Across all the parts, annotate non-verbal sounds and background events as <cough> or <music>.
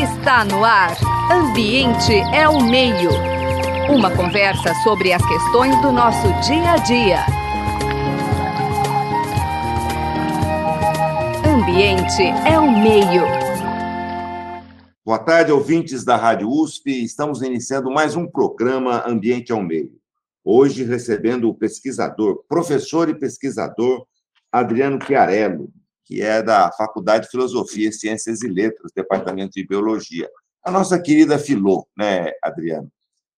Está no ar. Ambiente é o meio. Uma conversa sobre as questões do nosso dia a dia. Ambiente é o meio. Boa tarde, ouvintes da Rádio USP. Estamos iniciando mais um programa Ambiente ao Meio. Hoje recebendo o pesquisador, professor e pesquisador Adriano Chiarello, que é da Faculdade de Filosofia, Ciências e Letras, Departamento de Biologia. A nossa querida Filô, né, Adriano?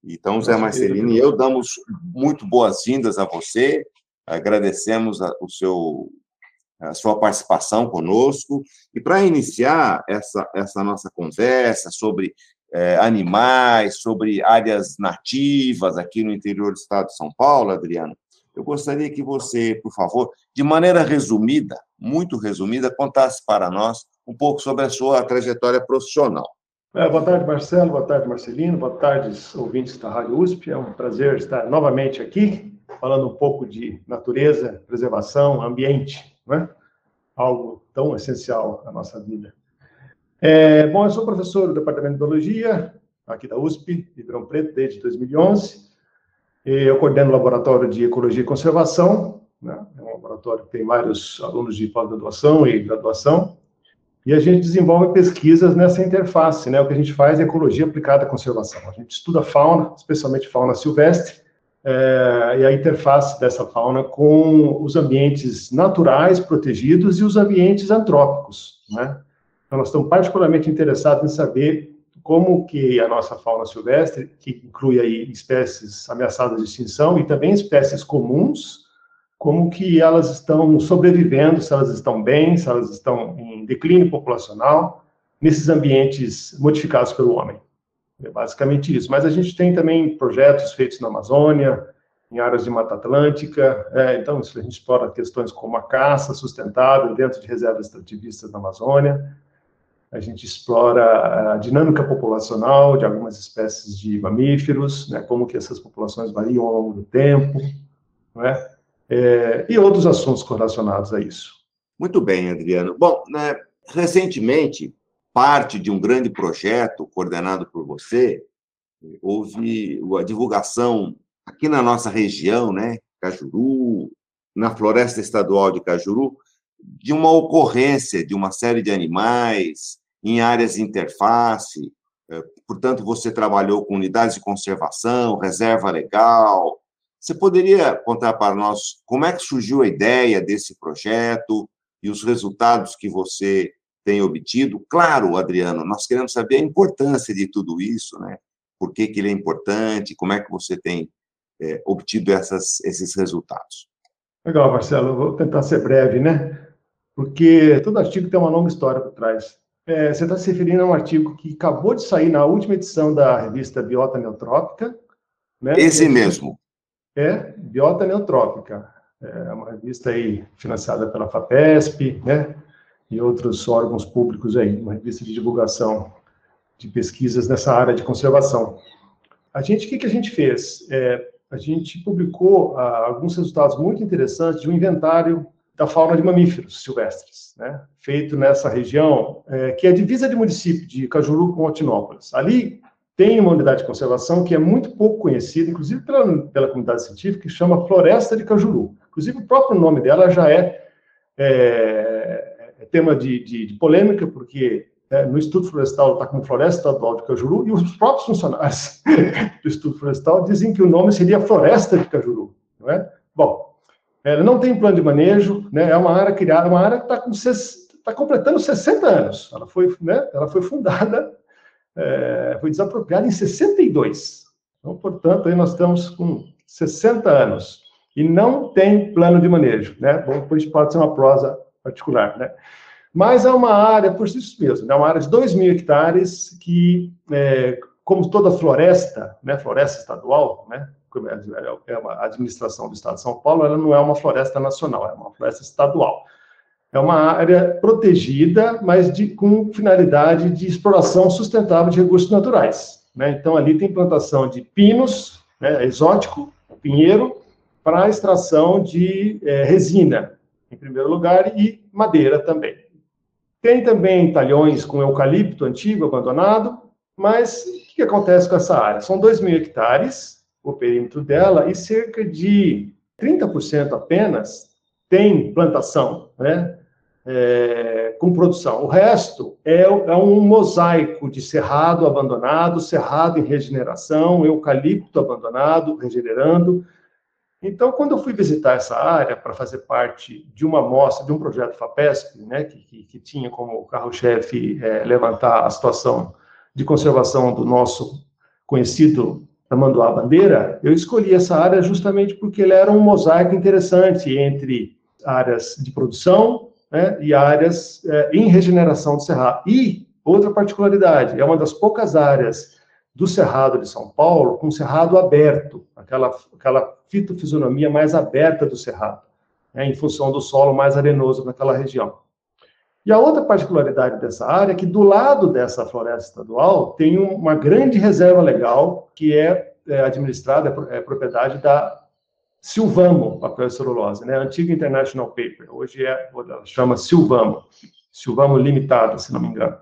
Então, Zé Marcelino e eu damos muito boas-vindas a você, agradecemos a, o seu, a sua participação conosco. E para iniciar essa, essa nossa conversa sobre é, animais, sobre áreas nativas aqui no interior do estado de São Paulo, Adriano, eu gostaria que você, por favor, de maneira resumida, muito resumida, contasse para nós um pouco sobre a sua trajetória profissional. É, boa tarde, Marcelo. Boa tarde, Marcelino. Boa tarde, ouvintes da Rádio USP. É um prazer estar novamente aqui, falando um pouco de natureza, preservação, ambiente, né? algo tão essencial na nossa vida. É, bom, eu sou professor do Departamento de Biologia, aqui da USP, Ribeirão Preto, desde 2011. Eu coordeno o Laboratório de Ecologia e Conservação, né? Laboratório tem vários alunos de pós-graduação e graduação, e a gente desenvolve pesquisas nessa interface, né? O que a gente faz é ecologia aplicada à conservação. A gente estuda fauna, especialmente fauna silvestre, é, e a interface dessa fauna com os ambientes naturais protegidos e os ambientes antrópicos, né? Então, nós estamos particularmente interessados em saber como que a nossa fauna silvestre, que inclui aí espécies ameaçadas de extinção e também espécies comuns, como que elas estão sobrevivendo, se elas estão bem, se elas estão em declínio populacional, nesses ambientes modificados pelo homem. É basicamente isso. Mas a gente tem também projetos feitos na Amazônia, em áreas de Mata Atlântica, é, então a gente explora questões como a caça sustentável dentro de reservas extrativistas na Amazônia, a gente explora a dinâmica populacional de algumas espécies de mamíferos, né, como que essas populações variam ao longo do tempo, né, é, e outros assuntos correlacionados a isso. Muito bem, Adriano. Bom, né, recentemente, parte de um grande projeto coordenado por você, houve a divulgação aqui na nossa região, né, Cajuru, na Floresta Estadual de Cajuru, de uma ocorrência de uma série de animais em áreas de interface, é, portanto, você trabalhou com unidades de conservação, reserva legal. Você poderia contar para nós como é que surgiu a ideia desse projeto e os resultados que você tem obtido? Claro, Adriano, nós queremos saber a importância de tudo isso, né? Por que, que ele é importante, como é que você tem é, obtido essas, esses resultados. Legal, Marcelo, eu vou tentar ser breve, né? Porque todo artigo tem uma longa história por trás. É, você está se referindo a um artigo que acabou de sair na última edição da revista Biota Neutrópica. Né? Esse mesmo. É, Biota Neutrópica. É uma revista aí financiada pela FAPESP, né? E outros órgãos públicos aí, uma revista de divulgação de pesquisas nessa área de conservação. A gente, o que, que a gente fez? É, a gente publicou ah, alguns resultados muito interessantes de um inventário da fauna de mamíferos silvestres, né? feito nessa região, é, que é divisa de município de Cajuru com Otinópolis. Ali tem uma unidade de conservação que é muito pouco conhecida, inclusive pela, pela comunidade científica, que chama Floresta de Cajuru. Inclusive, o próprio nome dela já é, é, é tema de, de, de, polêmica, porque né, no Instituto Florestal está como Floresta Estadual de Cajuru, e os próprios funcionários <laughs> do Instituto Florestal dizem que o nome seria Floresta de Cajuru. Não é? Bom, ela não tem plano de manejo, né? É uma área criada, uma área que está com está completando 60 anos. Ela foi, né? Ela foi fundada, é, foi desapropriada em 62. Então, portanto, aí nós estamos com 60 anos e não tem plano de manejo, né? Bom, pode ser uma prosa particular, né? Mas é uma área por si mesmo, é uma área de 2 mil hectares que, é, como toda floresta, né? Floresta estadual, né? é uma administração do Estado de São Paulo, ela não é uma floresta nacional, é uma floresta estadual. É uma área protegida, mas de, com finalidade de exploração sustentável de recursos naturais. Né? Então, ali tem plantação de pinos, né, exótico, pinheiro, para extração de é, resina, em primeiro lugar, e madeira também. Tem também talhões com eucalipto antigo, abandonado, mas o que acontece com essa área? São 2 mil hectares, o perímetro dela, e cerca de 30% apenas tem plantação, né? É, com produção. O resto é, é, um mosaico de cerrado abandonado, cerrado em regeneração, eucalipto abandonado, regenerando. Então, quando eu fui visitar essa área para fazer parte de uma amostra, de um projeto FAPESP, né, que, que, que tinha como carro-chefe é, levantar a situação de conservação do nosso conhecido Tamanduá Bandeira, eu escolhi essa área justamente porque ele era um mosaico interessante entre áreas de produção né, e áreas é, em regeneração do cerrado. E outra particularidade, é uma das poucas áreas do Cerrado de São Paulo com cerrado aberto, aquela, aquela fitofisionomia mais aberta do cerrado, né, em função do solo mais arenoso naquela região. E a outra particularidade dessa área é que do lado dessa floresta estadual tem uma grande reserva legal que é, é administrada, é propriedade da Silvamo, papel e celulose, né? Antiga International Paper, hoje é, chama Silvamo, Silvamo Limitada, se não me engano.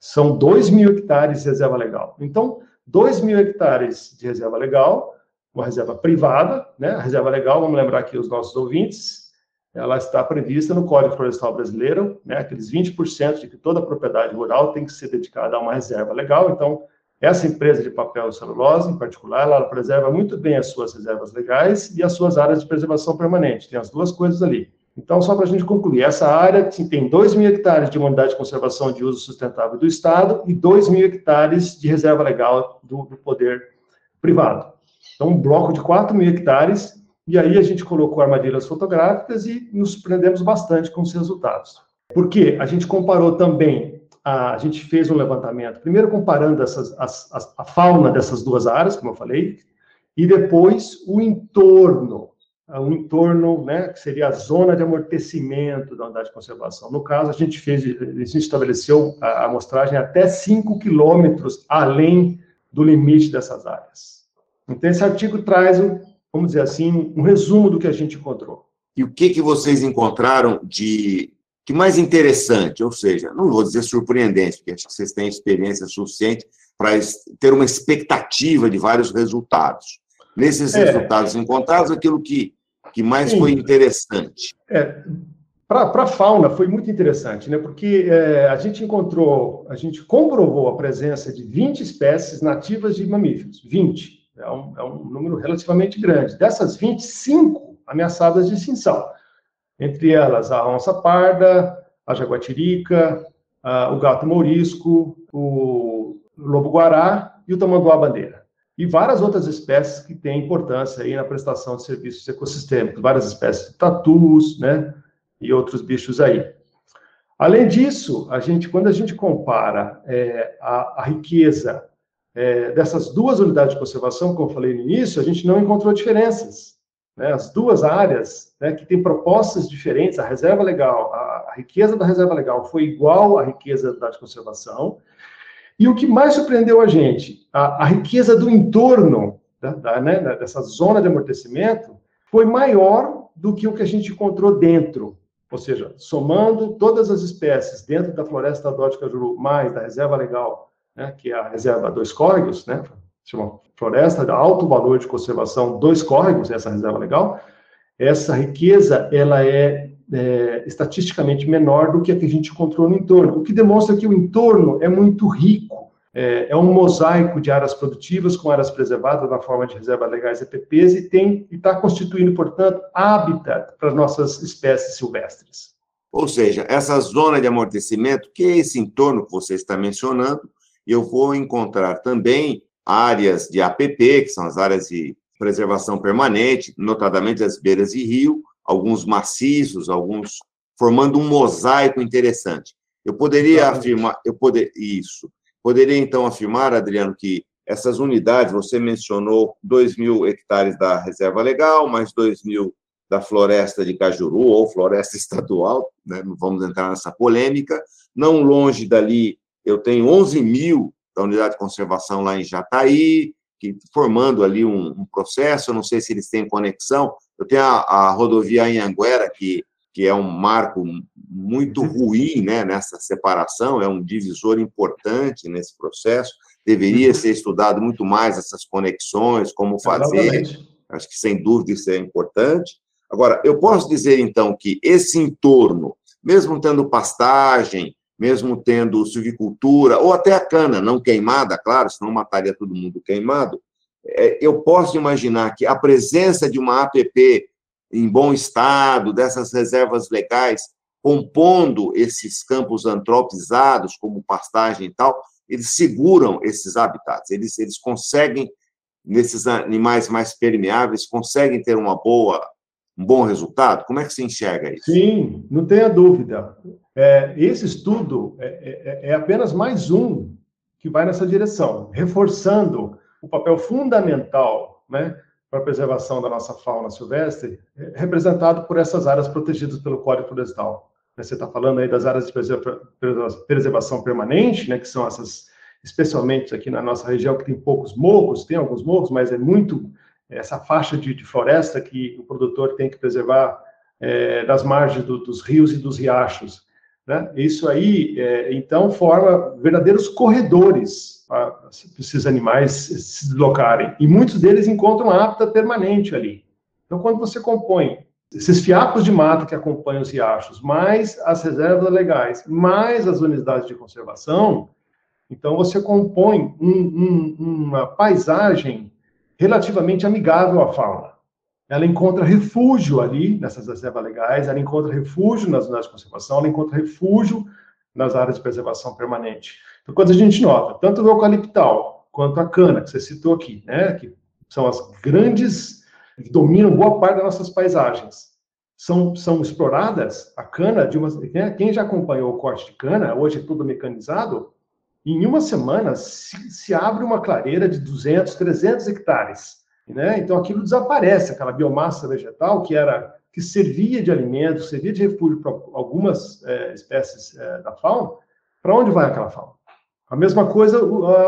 São 2 mil hectares de reserva legal. Então, 2 mil hectares de reserva legal, uma reserva privada, né? A reserva legal, vamos lembrar aqui os nossos ouvintes, ela está prevista no Código Florestal Brasileiro, né? Aqueles 20% de que toda propriedade rural tem que ser dedicada a uma reserva legal. Então, essa empresa de papel e celulose, em particular, ela preserva muito bem as suas reservas legais e as suas áreas de preservação permanente. Tem as duas coisas ali. Então, só para a gente concluir, essa área tem 2 mil hectares de unidade de conservação de uso sustentável do Estado e 2 mil hectares de reserva legal do, do poder privado. Então, um bloco de 4 mil hectares, e aí a gente colocou armadilhas fotográficas e nos surpreendemos bastante com os resultados. Por quê? A gente comparou também a, gente fez um levantamento, primeiro comparando essas, as, as, a fauna dessas duas áreas, como eu falei, e depois o entorno, o entorno, né, que seria a zona de amortecimento da unidade de conservação. No caso, a gente fez, a gente estabeleceu a amostragem até 5 quilômetros além do limite dessas áreas. Então, esse artigo traz, vamos dizer assim, um resumo do que a gente encontrou. E o que, que vocês encontraram de que mais interessante, ou seja, não vou dizer surpreendente, porque acho que vocês têm experiência suficiente para ter uma expectativa de vários resultados. Nesses é, resultados encontrados, aquilo que, que mais sim. foi interessante. É, para a fauna foi muito interessante, né? porque é, a gente encontrou, a gente comprovou a presença de 20 espécies nativas de mamíferos, 20. É um, é um número relativamente grande. Dessas 25 ameaçadas de extinção entre elas a onça parda, a jaguatirica, a, o gato mourisco, o lobo-guará e o tamanduá-bandeira. E várias outras espécies que têm importância aí na prestação de serviços ecossistêmicos, várias espécies de tatus, né, e outros bichos aí. Além disso, a gente, quando a gente compara é, a, a, riqueza é, dessas duas unidades de conservação, como eu falei no início, a gente não encontrou diferenças né, as duas áreas né, que têm propostas diferentes, a reserva legal, a, a, riqueza da reserva legal foi igual à riqueza da de conservação, e o que mais surpreendeu a gente, a, a riqueza do entorno da, da, né, dessa zona de amortecimento foi maior do que o que a gente encontrou dentro, ou seja, somando todas as espécies dentro da floresta estadual de mais da reserva legal, né, que é a reserva dois córregos, né, chama floresta de alto valor de conservação, dois córregos, essa reserva legal, essa riqueza, ela é, é, estatisticamente menor do que a que a gente encontrou no entorno, o que demonstra que o entorno é muito rico, é, é um mosaico de áreas produtivas com áreas preservadas na forma de reservas legais EPPs e tem e está constituindo, portanto, habitat para nossas espécies silvestres. Ou seja, essa zona de amortecimento, que é esse entorno que você está mencionando, eu vou encontrar também áreas de APP, que são as áreas de preservação permanente, notadamente as beiras de rio, alguns maciços, alguns formando um mosaico interessante. Eu poderia Exatamente. afirmar, eu poder isso, poderia então afirmar, Adriano, que essas unidades, você mencionou 2 mil hectares da reserva legal, mais 2 mil da floresta de Cajuru, ou floresta <laughs> estadual, né? não vamos entrar nessa polêmica. Não longe dali, eu tenho 11 mil da unidade de conservação lá em Jataí, que, formando ali um, um processo, eu não sei se eles têm conexão. Eu tenho a, a rodovia Anhanguera, que, que é um marco muito uhum. ruim né, nessa separação, é um divisor importante nesse processo. Deveria uhum. ser estudado muito mais essas conexões, como fazer. Acho que, sem dúvida, isso é importante. Agora, eu posso dizer, então, que esse entorno, mesmo tendo pastagem, mesmo tendo silvicultura, ou até a cana não queimada, claro, senão mataria todo mundo queimado, é, eu posso imaginar que a presença de uma APP em bom estado, dessas reservas legais, compondo esses campos antropizados, como pastagem e tal, eles seguram esses habitats, eles, eles conseguem, nesses animais mais permeáveis, conseguem ter uma boa, um bom resultado? Como é que se enxerga isso? Sim, não tenha dúvida. É, esse estudo é, é, é apenas mais um que vai nessa direção, reforçando o papel fundamental né, para a preservação da nossa fauna silvestre, é representado por essas áreas protegidas pelo Código Florestal. Você está falando aí das áreas de preservação permanente, né, que são essas, especialmente aqui na nossa região, que tem poucos morros, tem alguns morros, mas é muito essa faixa de, de floresta que o produtor tem que preservar é, das margens do, dos rios e dos riachos. Né? Isso aí, é, então, forma verdadeiros corredores para esses animais se deslocarem. E muitos deles encontram hábitat permanente ali. Então, quando você compõe esses fiapos de mata que acompanham os riachos, mais as reservas legais, mais as unidades de conservação, então você compõe um, um, uma paisagem relativamente amigável à fauna. Ela encontra refúgio ali nessas reservas legais, ela encontra refúgio nas unidades de conservação, ela encontra refúgio nas áreas de preservação permanente. Então, quando a gente nota, tanto o eucaliptal quanto a cana, que você citou aqui, né, que são as grandes que dominam boa parte das nossas paisagens, são, são exploradas, a cana, de uma, né, quem já acompanhou o corte de cana, hoje é tudo mecanizado, em uma semana se, se abre uma clareira de 200, 300 hectares. Né? Então aquilo desaparece, aquela biomassa vegetal que era que servia de alimento, servia de refúgio para algumas é, espécies é, da fauna. Para onde vai aquela fauna? A mesma coisa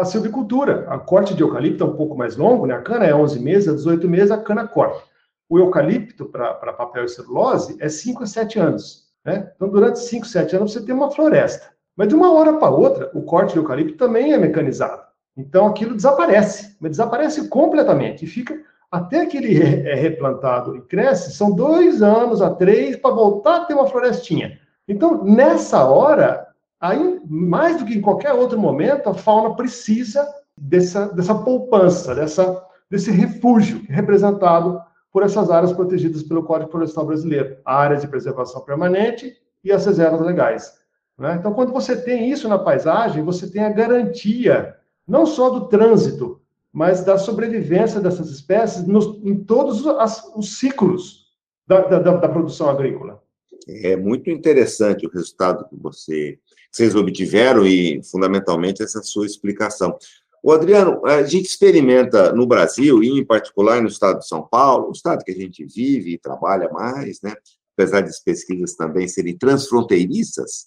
a silvicultura. A corte de eucalipto é um pouco mais longo, né? A cana é 11 meses, a 18 meses a cana corta. O eucalipto para papel e celulose é 5 a 7 anos. Né? Então, durante 5, 7 anos, você tem uma floresta. Mas de uma hora para outra, o corte de eucalipto também é mecanizado. Então, aquilo desaparece, mas desaparece completamente. E fica, até que ele é replantado e cresce, são dois anos a três para voltar a ter uma florestinha. Então, nessa hora, aí, mais do que em qualquer outro momento, a fauna precisa dessa, dessa poupança, dessa, desse refúgio representado por essas áreas protegidas pelo Código Florestal Brasileiro, a área de preservação permanente e as reservas legais. Né? Então, quando você tem isso na paisagem, você tem a garantia não só do trânsito, mas da sobrevivência dessas espécies nos, em todos as, os ciclos da, da, da, produção agrícola. É muito interessante o resultado que você, vocês obtiveram e, fundamentalmente, essa sua explicação. O Adriano, a gente experimenta no Brasil, e em particular no estado de São Paulo, o estado que a gente vive e trabalha mais, né? apesar das pesquisas também serem transfronteiriças,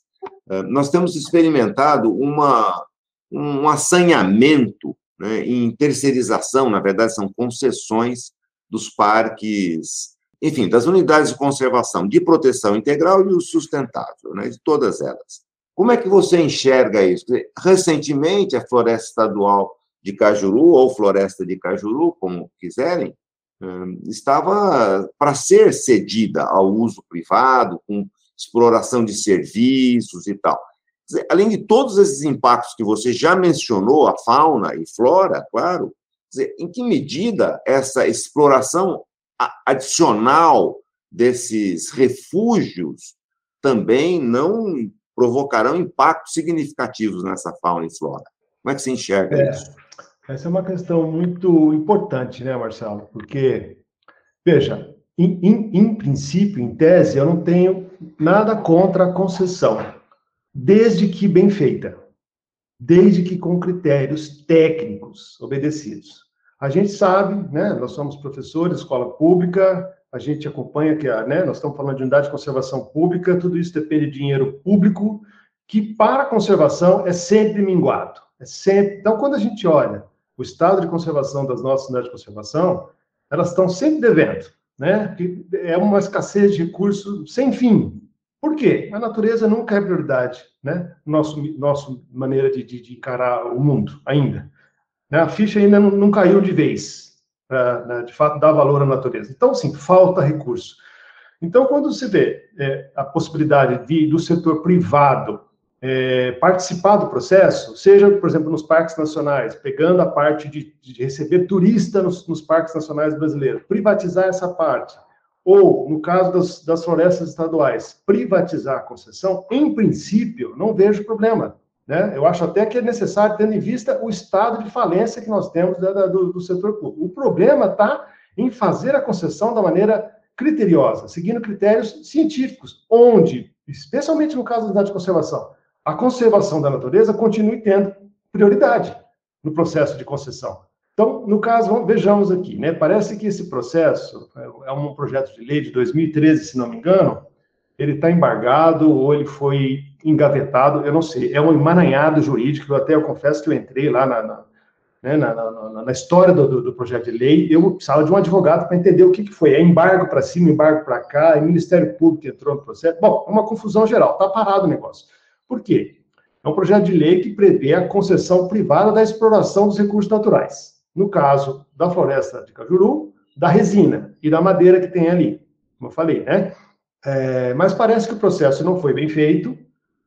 nós temos experimentado uma, um assanhamento né, em terceirização, na verdade, são concessões dos parques, enfim, das unidades de conservação, de proteção integral e o sustentável, né, de todas elas. Como é que você enxerga isso? Recentemente, a Floresta Estadual de Cajuru, ou Floresta de Cajuru, como quiserem, hum, estava para ser cedida ao uso privado, com exploração de serviços e tal. Dizer, além de todos esses impactos que você já mencionou, a fauna e flora, claro, dizer, em que medida essa exploração adicional desses refúgios também não provocarão impactos significativos nessa fauna e flora? Como é que você enxerga é, isso? Essa é uma questão muito importante, né, Marcelo? Porque, veja, em, em, em princípio, em tese, eu não tenho nada contra a concessão, desde que bem feita, desde que com critérios técnicos obedecidos. A gente sabe, né, nós somos professores, escola pública, a gente acompanha que, né, nós estamos falando de unidade de conservação pública, tudo isso depende de dinheiro público, que para a conservação é sempre minguado. É sempre. Então, quando a gente olha o estado de conservação das nossas unidades de conservação, elas estão sempre devendo. Né? É uma escassez de recursos sem fim. Por quê? A natureza nunca é prioridade, né? Nosso, nossa maneira de, de, de, encarar o mundo ainda. Né? A ficha ainda não, não caiu de vez, para, né? de fato, dar valor à natureza. Então, sim, falta recurso. Então, quando se vê é, a possibilidade de, do setor privado é, participar do processo, seja, por exemplo, nos parques nacionais, pegando a parte de, de receber turista nos, nos, parques nacionais brasileiros, privatizar essa parte, ou, no caso das, das florestas estaduais, privatizar a concessão, em princípio, não vejo problema. Né? Eu acho até que é necessário, tendo em vista o estado de falência que nós temos da, da, do, do setor público. O problema está em fazer a concessão da maneira criteriosa, seguindo critérios científicos, onde, especialmente no caso da unidade de conservação, a conservação da natureza continue tendo prioridade no processo de concessão. Então, no caso, vejamos aqui, né? Parece que esse processo é um projeto de lei de 2013, se não me engano, ele está embargado ou ele foi engavetado, eu não sei. É um emaranhado jurídico, eu até eu confesso que eu entrei lá na, na, né, na, na, na história do, do, projeto de lei, eu precisava de um advogado para entender o que, que foi. É embargo para cima, embargo para cá, é Ministério Público entrou no processo. Bom, é uma confusão geral, está parado o negócio. Por quê? É um projeto de lei que prevê a concessão privada da exploração dos recursos naturais. No caso da floresta de Cajuru, da resina e da madeira que tem ali, como eu falei, né? É, mas parece que o processo não foi bem feito,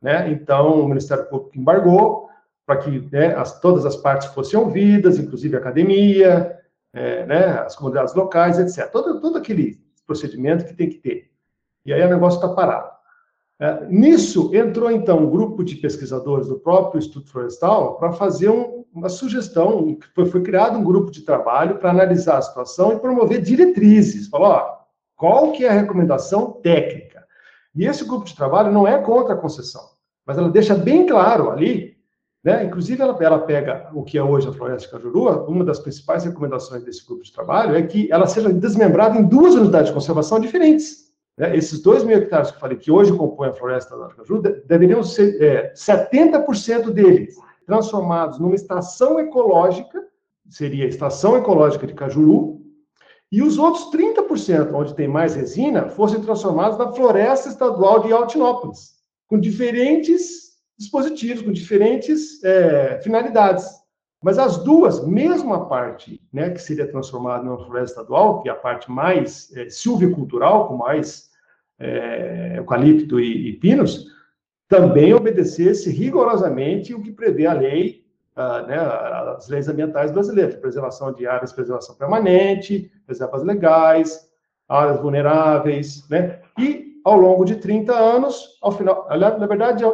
né? Então o Ministério Público embargou para que né, as, todas as partes fossem ouvidas, inclusive a academia, é, né, as comunidades locais, etc. Todo, todo aquele procedimento que tem que ter. E aí o negócio está parado. É, nisso, entrou então um grupo de pesquisadores do próprio Instituto Florestal para fazer um, uma sugestão. Foi, foi, criado um grupo de trabalho para analisar a situação e promover diretrizes. Falou, ó, qual que é a recomendação técnica? E esse grupo de trabalho não é contra a concessão, mas ela deixa bem claro ali, né? Inclusive, ela, ela pega o que é hoje a Floresta de Cajuru, uma das principais recomendações desse grupo de trabalho é que ela seja desmembrada em duas unidades de conservação diferentes. Né? Esses 2 mil hectares que eu falei que hoje compõem a floresta da Aracaju, deveriam ser é, 70% deles transformados numa estação ecológica, seria a estação ecológica de Cajuru, e os outros 30%, onde tem mais resina, fossem transformados na floresta estadual de Altinópolis, com diferentes dispositivos, com diferentes é, finalidades. Mas as duas, mesmo a parte né, que seria transformada numa floresta estadual, que é a parte mais é, silvicultural, com mais é, eucalipto e, e, pinos, também obedecesse rigorosamente o que prevê a lei, né, as leis ambientais brasileiras, preservação de áreas, preservação permanente, reservas legais, áreas vulneráveis, né? E ao longo de 30 anos, ao final, na verdade,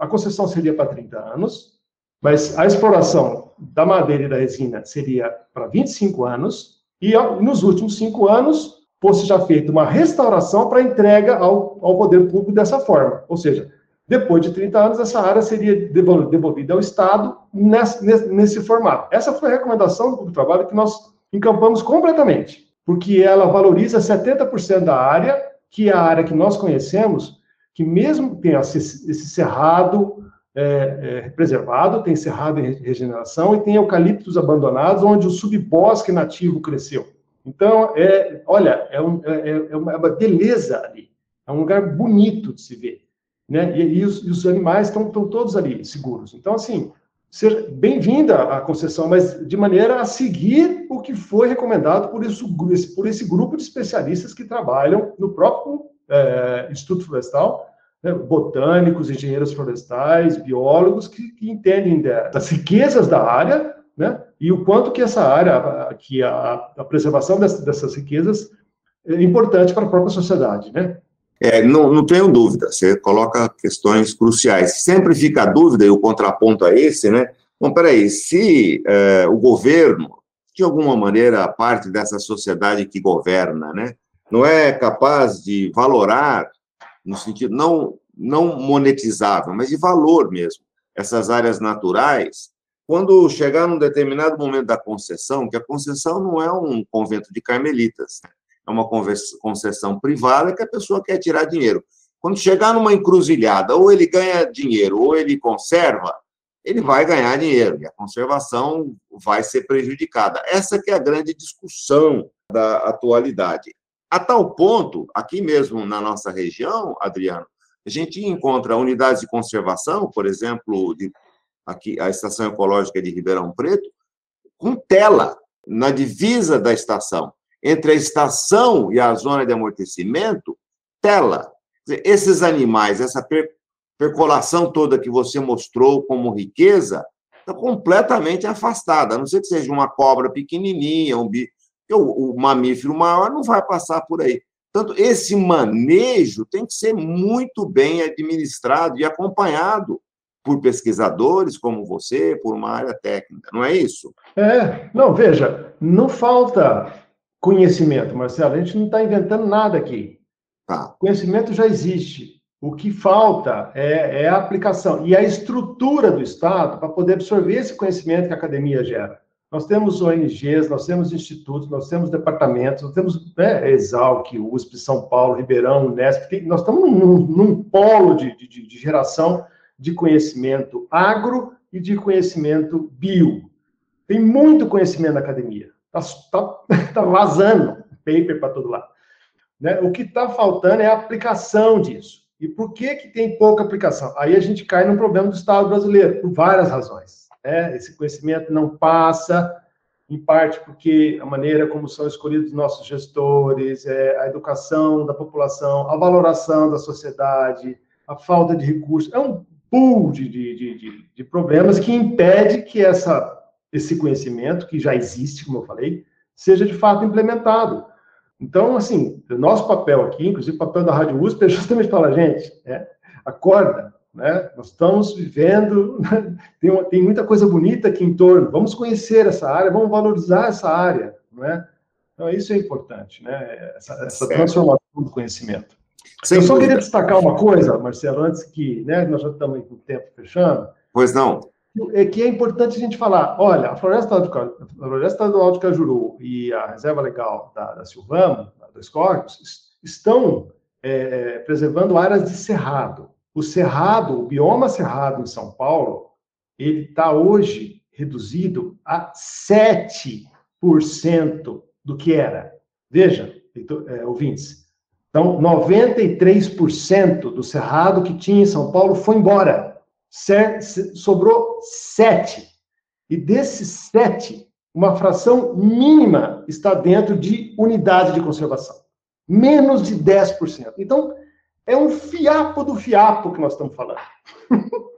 a concessão seria para 30 anos, mas a exploração da madeira e da resina seria para 25 anos, e nos últimos cinco anos fosse já feita uma restauração para entrega ao, ao poder público dessa forma. Ou seja, depois de 30 anos, essa área seria devolvida ao Estado nesse, nesse, formato. Essa foi a recomendação do grupo de trabalho que nós encampamos completamente, porque ela valoriza 70% da área, que é a área que nós conhecemos, que mesmo tem esse, esse cerrado é, é, preservado, tem cerrado em regeneração e tem eucaliptos abandonados, onde o subbosque nativo cresceu. Então, é, olha, é, um, é, é, é uma beleza ali. É um lugar bonito de se ver. Né? E, e, os, e os, animais estão, todos ali seguros. Então, assim, ser bem-vinda à concessão, mas de maneira a seguir o que foi recomendado por, isso, por esse grupo de especialistas que trabalham no próprio é, Instituto Florestal, né? botânicos, engenheiros florestais, biólogos, que, que entendem das riquezas da área, né? E o quanto que essa área, que a, a preservação dessas, dessas riquezas é importante para a própria sociedade, né? É, não, não tenho dúvida, você coloca questões cruciais. Sempre fica a dúvida, e o contraponto a esse, né? Bom, peraí, se é, o governo, de alguma maneira, parte dessa sociedade que governa, né, não é capaz de valorar, no sentido não, não monetizável, mas de valor mesmo, essas áreas naturais, quando chegar num determinado momento da concessão, que a concessão não é um convento de carmelitas, né? é uma concessão privada que a pessoa quer tirar dinheiro. Quando chegar numa encruzilhada, ou ele ganha dinheiro, ou ele conserva, ele vai ganhar dinheiro e a conservação vai ser prejudicada. Essa que é a grande discussão da atualidade. A tal ponto, aqui mesmo na nossa região, Adriano, a gente encontra unidades de conservação, por exemplo, de, aqui a Estação Ecológica de Ribeirão Preto, com tela na divisa da estação. Entre a estação e a zona de amortecimento, tela. Esses animais, essa per percolação toda que você mostrou como riqueza, está completamente afastada, a não ser que seja uma cobra pequenininha, um bicho. O, o mamífero maior não vai passar por aí. Portanto, esse manejo tem que ser muito bem administrado e acompanhado por pesquisadores como você, por uma área técnica, não é isso? É, não, veja, não falta conhecimento, Marcelo, a gente não está inventando nada aqui. Tá. Conhecimento já existe. O que falta é, é, a aplicação e a estrutura do Estado para poder absorver esse conhecimento que a academia gera. Nós temos ONGs, nós temos institutos, nós temos departamentos, nós temos né, Exalc, USP, São Paulo, Ribeirão, Unesp, nós estamos num, num polo de, de, de, geração de conhecimento agro e de conhecimento bio. Tem muito conhecimento na academia. Está tá, <laughs> tá vazando paper para todo lado. Né? O que está faltando é a aplicação disso. E por que, que tem pouca aplicação? Aí a gente cai no problema do Estado brasileiro, por várias razões. Né? Esse conhecimento não passa, em parte porque a maneira como são escolhidos nossos gestores, é, a educação da população, a valoração da sociedade, a falta de recursos. É um pool de, de, de, de problemas que impede que essa, esse conhecimento, que já existe, como eu falei, seja de fato implementado. Então, assim, o nosso papel aqui, inclusive o papel da Rádio USP, é justamente falar, gente, é, acorda, né? Nós estamos vivendo, <laughs> tem, uma, tem muita coisa bonita aqui em torno, vamos conhecer essa área, vamos valorizar essa área, né? Então, isso é importante, né? Essa, essa transformação do conhecimento. Sem Eu só dúvida. queria destacar uma coisa, Marcelo, antes que, né, nós já estamos com o tempo fechando. Pois não é que é importante a gente falar, olha, a Floresta do, a Floresta do Alto Cajuru e a Reserva Legal da, da Silvamo, dos Corpos, estão é, preservando áreas de cerrado. O cerrado, o bioma cerrado em São Paulo, ele está hoje reduzido a 7% do que era. Veja, é, ouvintes, então 93% do cerrado que tinha em São Paulo foi embora sobrou sete. E desses sete, uma fração mínima está dentro de unidade de conservação. Menos de 10%. Então, é um fiapo do fiapo que nós estamos falando. <laughs>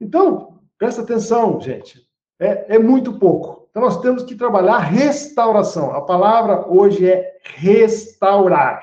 então, presta atenção, gente. É, é muito pouco. Então, nós temos que trabalhar restauração. A palavra hoje é restaurar.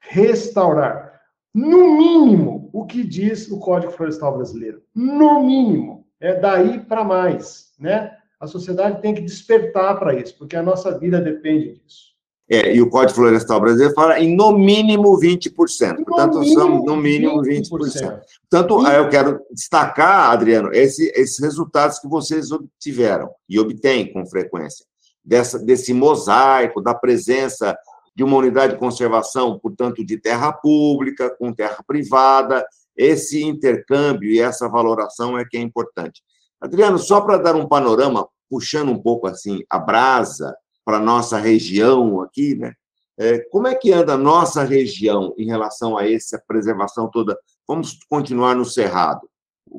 Restaurar. No mínimo, o que diz o Código Florestal Brasileiro. No mínimo, é daí para mais, né? A sociedade tem que despertar para isso, porque a nossa vida depende disso. É, e o Código Florestal Brasileiro fala em no mínimo 20%. No Portanto, mínimo, são no mínimo 20%. 20%. Portanto, eu quero destacar, Adriano, esse, esses resultados que vocês obtiveram e obtêm com frequência, dessa, desse mosaico, da presença de uma unidade de conservação, portanto, de terra pública com terra privada. Esse intercâmbio e essa valoração é que é importante. Adriano, só para dar um panorama, puxando um pouco assim a brasa para a nossa região aqui, né? É, como é que anda a nossa região em relação a essa preservação toda? Vamos continuar no Cerrado.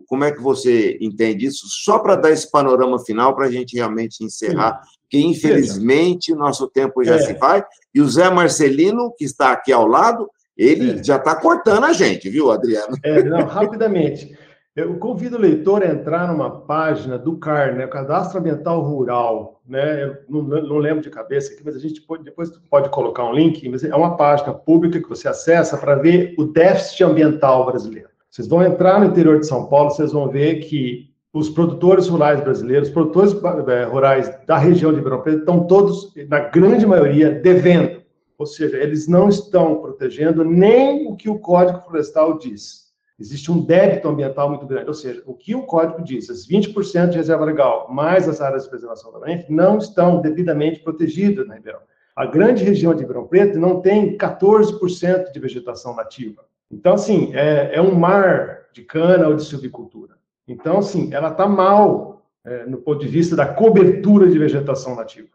Como é que você entende isso? Só para dar esse panorama final, para a gente realmente encerrar, que infelizmente o nosso tempo já é. se vai, e o Zé Marcelino, que está aqui ao lado, ele é. já está cortando a gente, viu, Adriano? É, não, rapidamente. Eu convido o leitor a entrar numa página do CAR, né, Cadastro Ambiental Rural, né, eu não, não, lembro de cabeça aqui, mas a gente pode, depois pode colocar um link, mas é uma página pública que você acessa para ver o déficit ambiental brasileiro. Vocês vão entrar no interior de São Paulo, vocês vão ver que os produtores rurais brasileiros, os produtores eh, rurais da região de Ribeirão Preto, estão todos, na grande maioria, devendo. Ou seja, eles não estão protegendo nem o que o Código Florestal diz. Existe um débito ambiental muito grande. Ou seja, o que o Código diz, as 20% de reserva legal, mais as áreas de preservação permanente, não estão devidamente protegidas na Ribeirão. A grande região de Ribeirão Preto não tem 14% de vegetação nativa. Então, assim, é, é um mar de cana ou de silvicultura. Então, assim, ela está mal é, no ponto de vista da cobertura de vegetação nativa.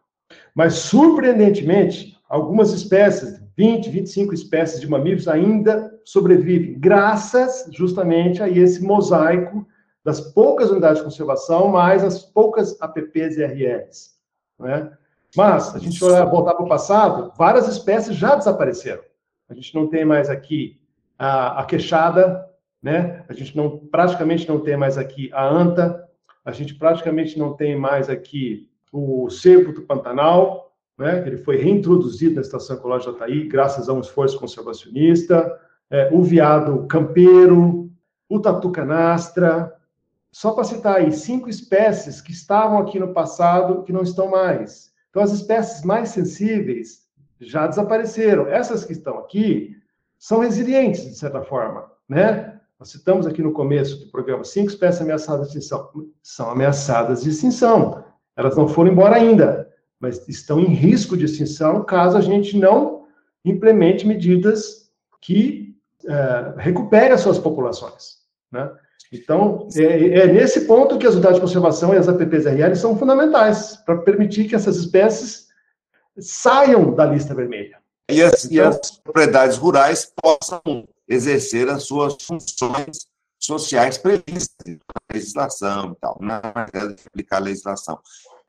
Mas, surpreendentemente, algumas espécies, 20, 25 espécies de mamíferos ainda sobrevivem, graças justamente a esse mosaico das poucas unidades de conservação, mais as poucas APPs e RLs. Né? Mas, a gente olhar, voltar para o passado, várias espécies já desapareceram. A gente não tem mais aqui a, a queixada, né? a gente não, praticamente não tem mais aqui a anta, a gente praticamente não tem mais aqui o cervo do Pantanal, né? ele foi reintroduzido na Estação Ecológica de Ataí, graças a um esforço conservacionista, é, o veado campeiro, o tatu canastra, só para citar aí, cinco espécies que estavam aqui no passado que não estão mais. Então, as espécies mais sensíveis já desapareceram. Essas que estão aqui são resilientes, de certa forma, né? Nós citamos aqui no começo do programa cinco espécies ameaçadas de extinção. São ameaçadas de extinção. Elas não foram embora ainda, mas estão em risco de extinção caso a gente não implemente medidas que é, recuperem as suas populações, né? Então, é, é, nesse ponto que as unidades de conservação e as APPs-RL são fundamentais para permitir que essas espécies saiam da lista vermelha. E as, então, e as propriedades rurais possam exercer as suas funções sociais previstas na legislação e tal, na matéria de aplicar a legislação.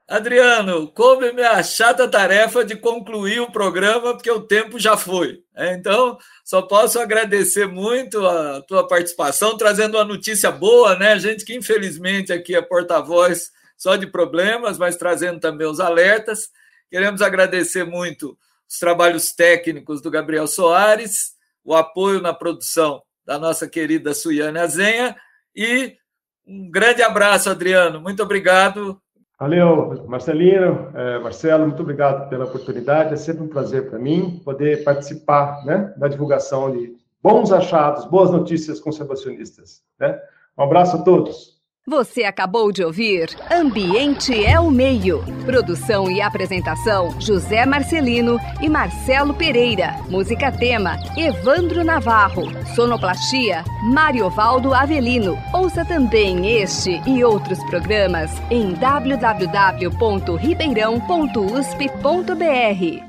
Adriano, coube-me a chata tarefa de concluir o programa, porque o tempo já foi. É, então, só posso agradecer muito a tua participação, trazendo uma notícia boa, né? Gente que infelizmente aqui é porta-voz só de problemas, mas trazendo também os alertas. Queremos agradecer muito os trabalhos técnicos do Gabriel Soares, o apoio na produção da nossa querida Suiane Azenha e um grande abraço, Adriano. Muito obrigado Valeu, Marcelino, é, Marcelo, muito obrigado pela oportunidade. É sempre um prazer para mim poder participar né, da divulgação de bons achados, boas notícias conservacionistas. Né? Um abraço a todos. Você acabou de ouvir Ambiente é o Meio. Produção e apresentação: José Marcelino e Marcelo Pereira. Música tema: Evandro Navarro. Sonoplastia: Mário Valdo Avelino. Ouça também este e outros programas em www.ribeirão.usp.br.